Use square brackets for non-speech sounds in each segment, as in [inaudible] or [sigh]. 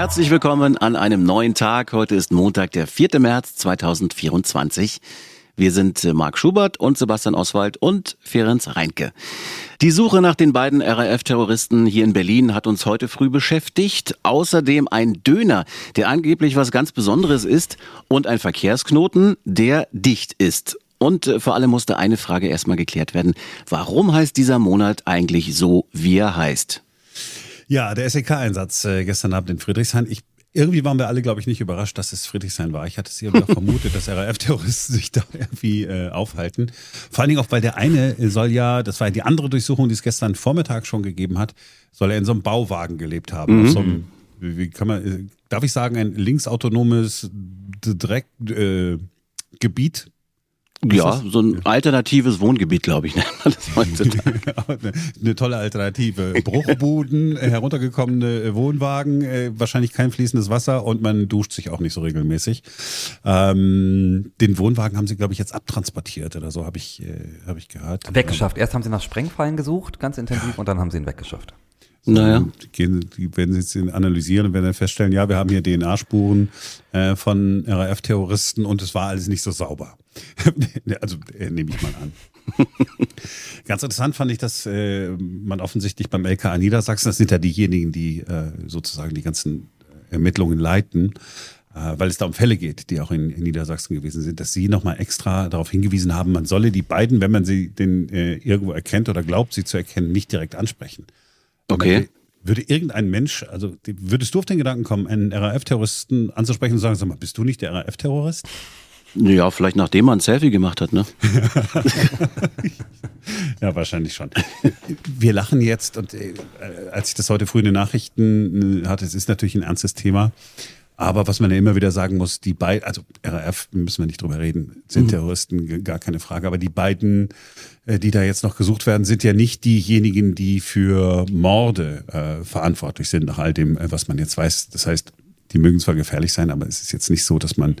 Herzlich willkommen an einem neuen Tag. Heute ist Montag, der 4. März 2024. Wir sind äh, Marc Schubert und Sebastian Oswald und Ferenc Reinke. Die Suche nach den beiden RAF-Terroristen hier in Berlin hat uns heute früh beschäftigt. Außerdem ein Döner, der angeblich was ganz Besonderes ist und ein Verkehrsknoten, der dicht ist. Und äh, vor allem musste eine Frage erstmal geklärt werden. Warum heißt dieser Monat eigentlich so, wie er heißt? Ja, der SEK-Einsatz äh, gestern Abend in Friedrichshain. Ich irgendwie waren wir alle, glaube ich, nicht überrascht, dass es Friedrichshain war. Ich hatte es irgendwie auch [laughs] vermutet, dass RAF-Terroristen sich da irgendwie äh, aufhalten. Vor allen Dingen auch, weil der eine soll ja, das war ja die andere Durchsuchung, die es gestern Vormittag schon gegeben hat, soll er in so einem Bauwagen gelebt haben. Mhm. Auf so einem, wie kann man, äh, darf ich sagen, ein linksautonomes Dreckgebiet. Äh, ja, so ein alternatives Wohngebiet, glaube ich, [laughs] nennt man das heutzutage. [laughs] eine tolle Alternative. Bruchbuden, äh, heruntergekommene äh, Wohnwagen, äh, wahrscheinlich kein fließendes Wasser und man duscht sich auch nicht so regelmäßig. Ähm, den Wohnwagen haben sie, glaube ich, jetzt abtransportiert oder so, habe ich, äh, hab ich gehört. Weggeschafft. Erst haben sie nach Sprengfallen gesucht, ganz intensiv, und dann haben sie ihn weggeschafft. So, naja. Die, die werden jetzt analysieren und werden dann feststellen, ja, wir haben hier DNA-Spuren äh, von RAF-Terroristen und es war alles nicht so sauber. [laughs] also äh, nehme ich mal an. [laughs] Ganz interessant fand ich, dass äh, man offensichtlich beim LKA Niedersachsen, das sind ja diejenigen, die äh, sozusagen die ganzen Ermittlungen leiten, äh, weil es da um Fälle geht, die auch in, in Niedersachsen gewesen sind, dass sie nochmal extra darauf hingewiesen haben, man solle die beiden, wenn man sie den äh, irgendwo erkennt oder glaubt, sie zu erkennen, nicht direkt ansprechen. Okay. Würde irgendein Mensch, also würdest du auf den Gedanken kommen, einen RAF-Terroristen anzusprechen und sagen, sag mal, bist du nicht der RAF-Terrorist? Ja, vielleicht nachdem man ein Selfie gemacht hat, ne? [laughs] ja, wahrscheinlich schon. Wir lachen jetzt und äh, als ich das heute früh in den Nachrichten äh, hatte, es ist natürlich ein ernstes Thema. Aber was man ja immer wieder sagen muss, die beiden, also RAF, müssen wir nicht drüber reden, sind mhm. Terroristen, gar keine Frage. Aber die beiden, äh, die da jetzt noch gesucht werden, sind ja nicht diejenigen, die für Morde äh, verantwortlich sind, nach all dem, äh, was man jetzt weiß. Das heißt, die mögen zwar gefährlich sein, aber es ist jetzt nicht so, dass man,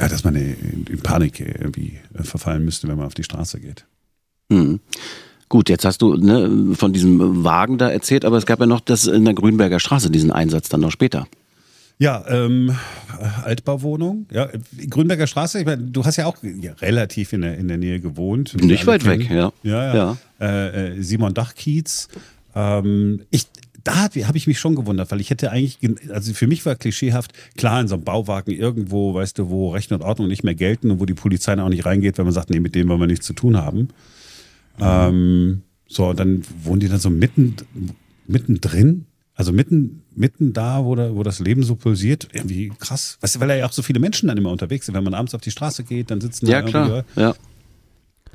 ja, dass man in, in Panik irgendwie äh, verfallen müsste, wenn man auf die Straße geht. Mhm. Gut, jetzt hast du ne, von diesem Wagen da erzählt, aber es gab ja noch das in der Grünberger Straße, diesen Einsatz dann noch später. Ja, ähm, Altbauwohnung. Ja, Grünberger Straße. Ich meine, du hast ja auch ja, relativ in der, in der Nähe gewohnt. Nicht weit kennen. weg, ja. Ja, ja. ja. Äh, äh, Simon Dachkiez. Ähm, ich, da habe ich mich schon gewundert, weil ich hätte eigentlich, also für mich war klischeehaft, klar, in so einem Bauwagen irgendwo, weißt du, wo Recht und Ordnung nicht mehr gelten und wo die Polizei auch nicht reingeht, wenn man sagt, nee, mit dem wollen wir nichts zu tun haben. Mhm. Ähm, so, dann wohnen die dann so mitten, mittendrin also mitten, mitten da, wo, da, wo das Leben so pulsiert, irgendwie krass. Weißt du, weil ja auch so viele Menschen dann immer unterwegs sind. Wenn man abends auf die Straße geht, dann sitzen ja, da klar. Ja.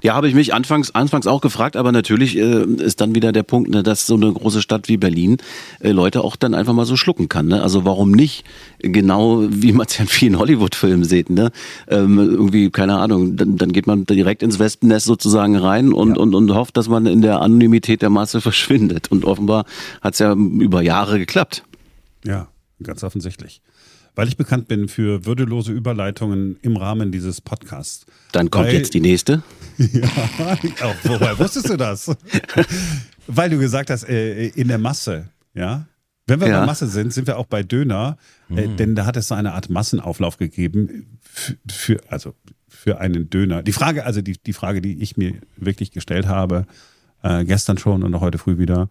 Ja, habe ich mich anfangs, anfangs auch gefragt, aber natürlich äh, ist dann wieder der Punkt, ne, dass so eine große Stadt wie Berlin äh, Leute auch dann einfach mal so schlucken kann. Ne? Also warum nicht genau, wie man es ja in vielen Hollywood-Filmen sieht, ne? Ähm, irgendwie, keine Ahnung, dann, dann geht man direkt ins Wespennest sozusagen rein und, ja. und, und hofft, dass man in der Anonymität der Masse [laughs] verschwindet. Und offenbar hat es ja über Jahre geklappt. Ja, ganz offensichtlich weil ich bekannt bin für würdelose Überleitungen im Rahmen dieses Podcasts. Dann kommt weil, jetzt die nächste. [laughs] ja, auch, woher wusstest du das? [laughs] weil du gesagt hast, äh, in der Masse, ja. Wenn wir ja. bei Masse sind, sind wir auch bei Döner, äh, mhm. denn da hat es so eine Art Massenauflauf gegeben für, für, also für einen Döner. Die Frage, also die, die Frage, die ich mir wirklich gestellt habe, äh, gestern schon und auch heute früh wieder,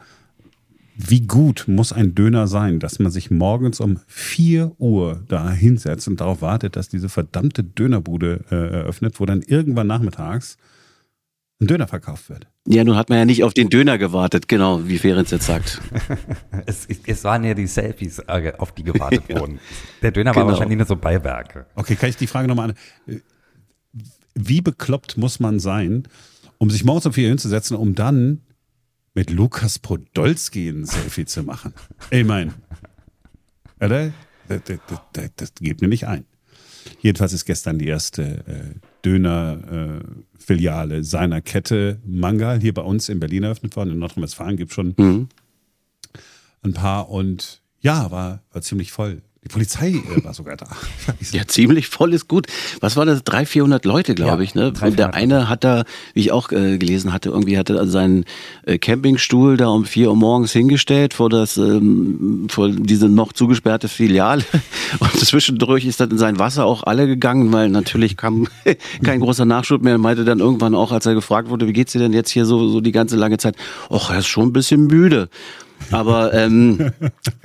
wie gut muss ein Döner sein, dass man sich morgens um 4 Uhr da hinsetzt und darauf wartet, dass diese verdammte Dönerbude äh, eröffnet, wo dann irgendwann nachmittags ein Döner verkauft wird. Ja, nun hat man ja nicht auf den Döner gewartet, genau, wie Ferenc jetzt sagt. [laughs] es, es, waren ja die Selfies, äh, auf die gewartet [laughs] wurden. Der Döner genau. war wahrscheinlich nur so Beiwerke. Okay, kann ich die Frage nochmal an. Wie bekloppt muss man sein, um sich morgens um 4 Uhr hinzusetzen, um dann mit Lukas Podolski ein Selfie zu machen. Ich meine, oder? Das, das, das, das geht mir nicht ein. Jedenfalls ist gestern die erste äh, Döner-Filiale äh, seiner Kette Mangal hier bei uns in Berlin eröffnet worden. In Nordrhein-Westfalen gibt es schon mhm. ein paar und ja, war, war ziemlich voll. Die Polizei äh, war sogar da. [laughs] Ja, ziemlich voll ist gut. Was war das? 300, 400 Leute, glaube ja, ich. Ne? Und der eine hat da, wie ich auch äh, gelesen hatte, irgendwie hatte er seinen äh, Campingstuhl da um vier Uhr morgens hingestellt vor das, ähm, vor diese noch zugesperrte Filiale. [laughs] Und zwischendurch ist dann in sein Wasser auch alle gegangen, weil natürlich kam [laughs] kein großer Nachschub mehr. Er meinte dann irgendwann auch, als er gefragt wurde, wie geht's dir denn jetzt hier so, so die ganze lange Zeit? Och, er ist schon ein bisschen müde. Aber ähm,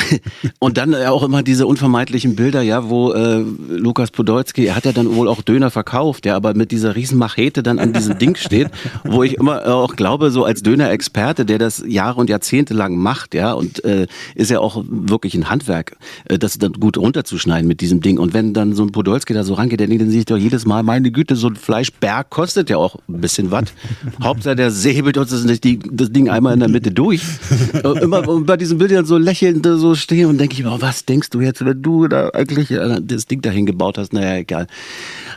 [laughs] und dann auch immer diese unvermeidlichen Bilder, ja, wo äh, Lukas Podolski, er hat ja dann wohl auch Döner verkauft, der aber mit dieser riesen Machete dann an diesem Ding steht, wo ich immer auch glaube, so als Döner-Experte, der das Jahre und Jahrzehnte lang macht, ja, und äh, ist ja auch wirklich ein Handwerk, äh, das dann gut runterzuschneiden mit diesem Ding. Und wenn dann so ein Podolski da so rangeht, dann sehe ich doch jedes Mal, meine Güte, so ein Fleischberg kostet ja auch ein bisschen was. Hauptsache der säbelt uns das, das Ding einmal in der Mitte durch. Äh, immer und bei diesen Bildern so lächelnd so stehen und denke ich mir, oh, was denkst du jetzt, wenn du da eigentlich äh, das Ding dahin gebaut hast? Naja, egal.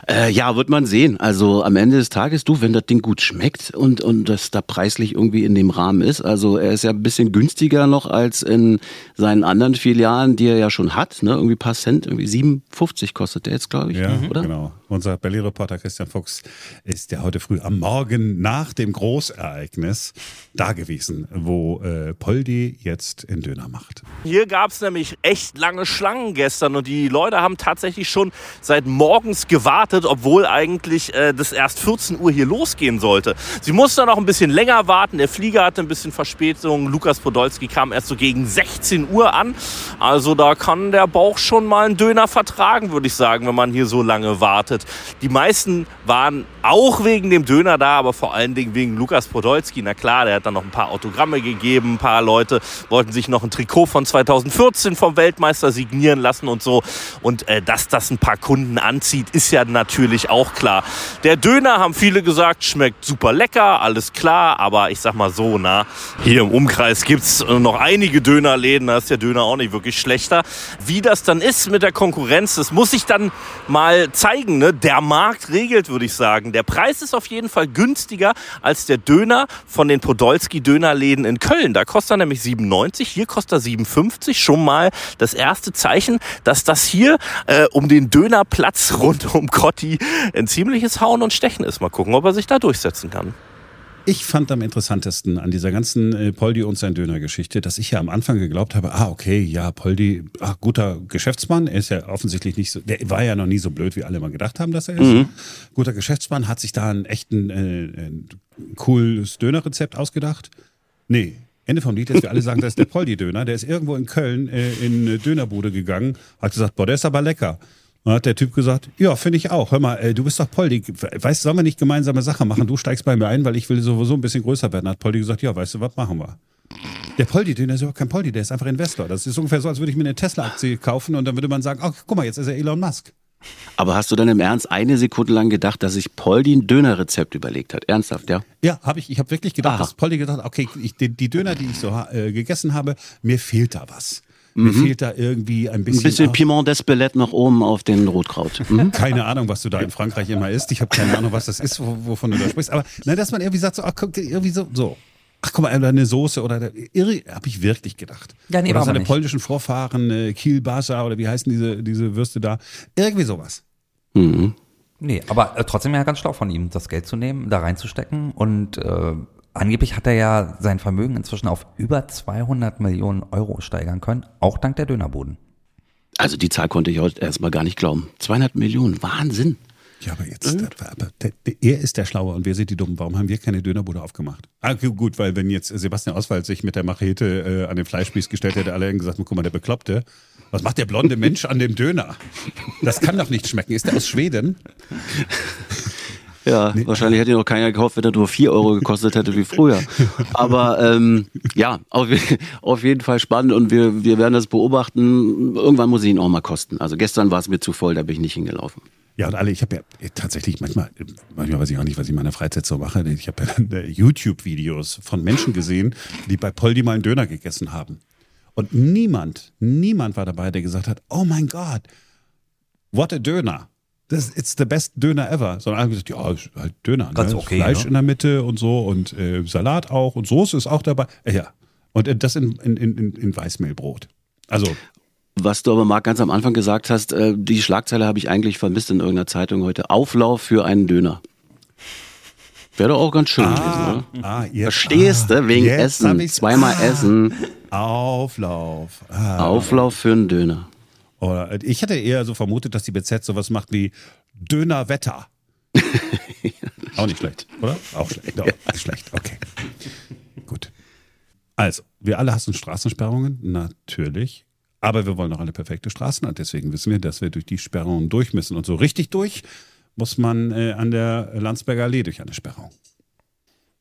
Äh, ja, wird man sehen. Also am Ende des Tages, du, wenn das Ding gut schmeckt und, und das da preislich irgendwie in dem Rahmen ist, also er ist ja ein bisschen günstiger noch als in seinen anderen Filialen, die er ja schon hat, ne? Irgendwie paar Cent, irgendwie 57 kostet der jetzt, glaube ich, ja, oder? genau. Unser Berlin-Reporter Christian Fuchs ist ja heute früh am Morgen nach dem Großereignis da gewesen, wo äh, Poldi jetzt in Döner macht. Hier gab es nämlich echt lange Schlangen gestern und die Leute haben tatsächlich schon seit morgens gewartet, obwohl eigentlich äh, das erst 14 Uhr hier losgehen sollte. Sie mussten noch ein bisschen länger warten. Der Flieger hatte ein bisschen Verspätung. Lukas Podolski kam erst so gegen 16 Uhr an. Also da kann der Bauch schon mal einen Döner vertragen, würde ich sagen, wenn man hier so lange wartet. Die meisten waren auch wegen dem Döner da, aber vor allen Dingen wegen Lukas Podolski. Na klar, der hat dann noch ein paar Autogramme gegeben. Ein paar Leute wollten sich noch ein Trikot von 2014 vom Weltmeister signieren lassen und so. Und äh, dass das ein paar Kunden anzieht, ist ja natürlich auch klar. Der Döner, haben viele gesagt, schmeckt super lecker, alles klar. Aber ich sag mal so, na, hier im Umkreis gibt es noch einige Dönerläden. Da ist der Döner auch nicht wirklich schlechter. Wie das dann ist mit der Konkurrenz, das muss ich dann mal zeigen. Ne? Der Markt regelt, würde ich sagen. Der Preis ist auf jeden Fall günstiger als der Döner von den Podolski Dönerläden in Köln. Da kostet er nämlich 97, hier kostet er 57. Schon mal das erste Zeichen, dass das hier äh, um den Dönerplatz rund um Kotti ein ziemliches Hauen und Stechen ist. Mal gucken, ob er sich da durchsetzen kann. Ich fand am interessantesten an dieser ganzen äh, Poldi und sein Döner-Geschichte, dass ich ja am Anfang geglaubt habe, ah, okay, ja, Poldi, ach, guter Geschäftsmann, er ist ja offensichtlich nicht so, der war ja noch nie so blöd, wie alle mal gedacht haben, dass er ist. Mhm. Guter Geschäftsmann, hat sich da einen echten, äh, ein cooles Dönerrezept ausgedacht. Nee, Ende vom Lied ist, wir alle sagen, das ist der [laughs] Poldi-Döner, der ist irgendwo in Köln äh, in eine Dönerbude gegangen, hat gesagt, boah, der ist aber lecker. Dann hat der Typ gesagt, ja, finde ich auch. Hör mal, ey, du bist doch Poldi. Weißt du, sollen wir nicht gemeinsame Sache machen? Du steigst bei mir ein, weil ich will sowieso ein bisschen größer werden. Hat Poldi gesagt, ja, weißt du, was machen wir? Der Poldi, der ist überhaupt kein Poldi, der ist einfach Investor. Das ist ungefähr so, als würde ich mir eine Tesla-Aktie kaufen und dann würde man sagen, ach, guck mal, jetzt ist er Elon Musk. Aber hast du dann im Ernst eine Sekunde lang gedacht, dass sich Poldi ein Dönerrezept überlegt hat? Ernsthaft, ja? Ja, habe ich. Ich habe wirklich gedacht, Aha. dass Poldi gedacht hat, okay, ich, die, die, Döner, die ich so äh, gegessen habe, mir fehlt da was. Mir mhm. fehlt da irgendwie ein bisschen. Ein bisschen Piment d'Espelette noch oben auf den Rotkraut. Mhm. [laughs] Keine Ahnung, was du da in Frankreich immer isst. Ich habe keine Ahnung, was das ist, wovon du da sprichst. Aber nein, dass man irgendwie sagt, so, ach, guck, irgendwie so, so. Ach guck mal, eine Soße oder irre, habe ich wirklich gedacht. Ja, nee, oder seine nicht. polnischen Vorfahren, äh, Kielbasa oder wie heißen diese, diese Würste da? Irgendwie sowas. Mhm. Nee, aber äh, trotzdem ja ganz schlau von ihm, das Geld zu nehmen, da reinzustecken und äh, Angeblich hat er ja sein Vermögen inzwischen auf über 200 Millionen Euro steigern können, auch dank der Dönerboden. Also die Zahl konnte ich heute erstmal gar nicht glauben. 200 Millionen, Wahnsinn. Ja, aber jetzt, mhm. aber der, der, er ist der Schlaue und wir sind die Dummen. Warum haben wir keine Dönerbude aufgemacht? Ah, gut, weil wenn jetzt Sebastian Oswald sich mit der Machete äh, an den Fleischspieß gestellt hätte, alle hätten gesagt, guck mal, der Bekloppte. Was macht der blonde Mensch an dem Döner? Das kann doch nicht schmecken. Ist der aus Schweden? Ja, nee. wahrscheinlich hätte ihn noch keiner gekauft, wenn er nur 4 Euro gekostet hätte wie früher. [laughs] Aber ähm, ja, auf, [laughs] auf jeden Fall spannend und wir, wir werden das beobachten. Irgendwann muss ich ihn auch mal kosten. Also gestern war es mir zu voll, da bin ich nicht hingelaufen. Ja, und alle, ich habe ja tatsächlich manchmal, manchmal weiß ich auch nicht, was ich in meiner Freizeit so mache. Ich habe ja YouTube-Videos von Menschen gesehen, die bei Poldi mal einen Döner gegessen haben. Und niemand, niemand war dabei, der gesagt hat, oh mein Gott, what a Döner das ist the best Döner ever. Sondern alle gesagt, ja, ist halt Döner. Ne? Ganz okay, Fleisch ne? in der Mitte und so und äh, Salat auch und Soße ist auch dabei. Äh, ja. Und äh, das in, in, in, in Weißmehlbrot. Also Was du aber, Marc, ganz am Anfang gesagt hast, äh, die Schlagzeile habe ich eigentlich vermisst in irgendeiner Zeitung heute. Auflauf für einen Döner. Wäre doch auch ganz schön Ah, gewesen, oder? ah, jetzt, Verstehst ah, du? Wegen Essen. Zweimal Ah, Essen. Auflauf. Ah. Auflauf für einen Döner. Oder ich hätte eher so vermutet, dass die BZ sowas macht wie Dönerwetter. [laughs] Auch nicht schlecht, oder? Auch schlecht. Doch, [laughs] nicht schlecht. Okay. Gut. Also, wir alle hassen Straßensperrungen, natürlich. Aber wir wollen auch alle perfekte Straßen und deswegen wissen wir, dass wir durch die Sperrungen durch müssen. Und so richtig durch muss man äh, an der Landsberger Allee durch eine Sperrung.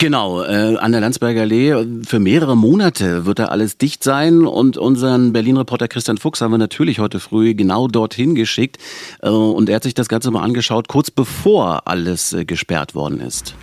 Genau, äh, an der Landsberger Allee für mehrere Monate wird da alles dicht sein und unseren Berlin-Reporter Christian Fuchs haben wir natürlich heute früh genau dorthin geschickt äh, und er hat sich das Ganze mal angeschaut, kurz bevor alles äh, gesperrt worden ist.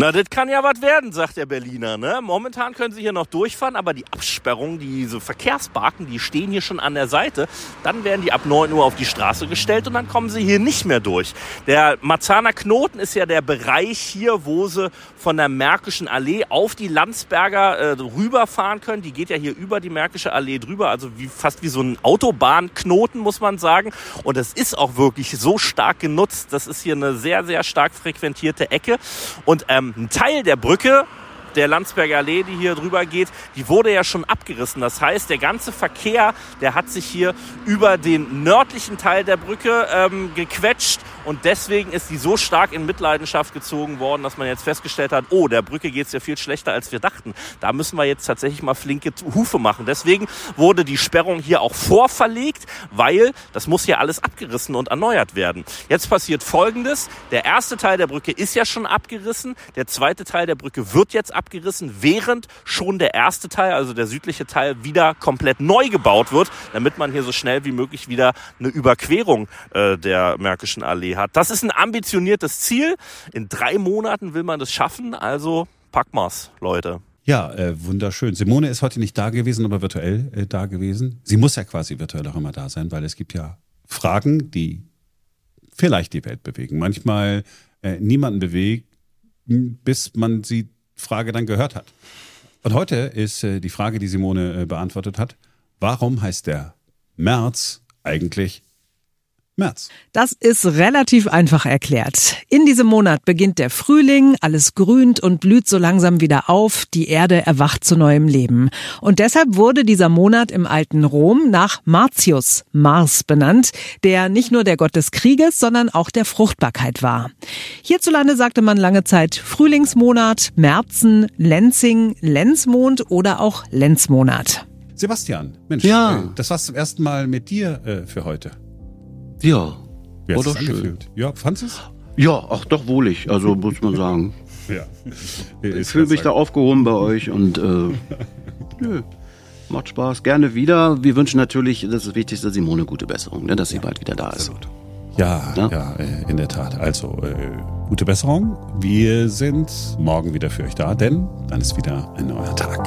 Na, das kann ja was werden, sagt der Berliner. Ne? Momentan können sie hier noch durchfahren, aber die Absperrungen, diese Verkehrsbarken, die stehen hier schon an der Seite. Dann werden die ab 9 Uhr auf die Straße gestellt und dann kommen sie hier nicht mehr durch. Der Marzahner Knoten ist ja der Bereich hier, wo sie von der Märkischen Allee auf die Landsberger äh, rüberfahren können. Die geht ja hier über die Märkische Allee drüber, also wie, fast wie so ein Autobahnknoten, muss man sagen. Und es ist auch wirklich so stark genutzt. Das ist hier eine sehr, sehr stark frequentierte Ecke. Und ähm, ein Teil der Brücke, der Landsberger Allee, die hier drüber geht, die wurde ja schon abgerissen. Das heißt, der ganze Verkehr, der hat sich hier über den nördlichen Teil der Brücke ähm, gequetscht und deswegen ist die so stark in Mitleidenschaft gezogen worden, dass man jetzt festgestellt hat, oh, der Brücke geht's ja viel schlechter, als wir dachten. Da müssen wir jetzt tatsächlich mal flinke Hufe machen. Deswegen wurde die Sperrung hier auch vorverlegt, weil das muss hier alles abgerissen und erneuert werden. Jetzt passiert Folgendes. Der erste Teil der Brücke ist ja schon abgerissen. Der zweite Teil der Brücke wird jetzt abgerissen, während schon der erste Teil, also der südliche Teil, wieder komplett neu gebaut wird, damit man hier so schnell wie möglich wieder eine Überquerung äh, der Märkischen Allee hat. Das ist ein ambitioniertes Ziel. In drei Monaten will man das schaffen. Also pack mal's, Leute. Ja, äh, wunderschön. Simone ist heute nicht da gewesen, aber virtuell äh, da gewesen. Sie muss ja quasi virtuell auch immer da sein, weil es gibt ja Fragen, die vielleicht die Welt bewegen. Manchmal äh, niemanden bewegt, bis man die Frage dann gehört hat. Und heute ist äh, die Frage, die Simone äh, beantwortet hat, warum heißt der März eigentlich März? Das ist relativ einfach erklärt. In diesem Monat beginnt der Frühling, alles grünt und blüht so langsam wieder auf, die Erde erwacht zu neuem Leben. Und deshalb wurde dieser Monat im alten Rom nach Martius, Mars benannt, der nicht nur der Gott des Krieges, sondern auch der Fruchtbarkeit war. Hierzulande sagte man lange Zeit Frühlingsmonat, Märzen, Lenzing, Lenzmond oder auch Lenzmonat. Sebastian, Mensch, Ja. äh, das war's zum ersten Mal mit dir äh, für heute. Ja, Wie war doch schön. angefühlt? Ja, fandst du es? Ja, ach doch wohlig, also muss man sagen. [laughs] Ja. Ich fühle mich da aufgehoben bei euch und äh, [laughs] nö, macht Spaß. Gerne wieder. Wir wünschen natürlich, das ist das Wichtigste, Simone gute Besserung, ne, dass sie bald wieder da ist. Ja, Ja. ja, äh, in der Tat. Also, äh, gute Besserung. Wir sind morgen wieder für euch da, denn dann ist wieder ein neuer Tag.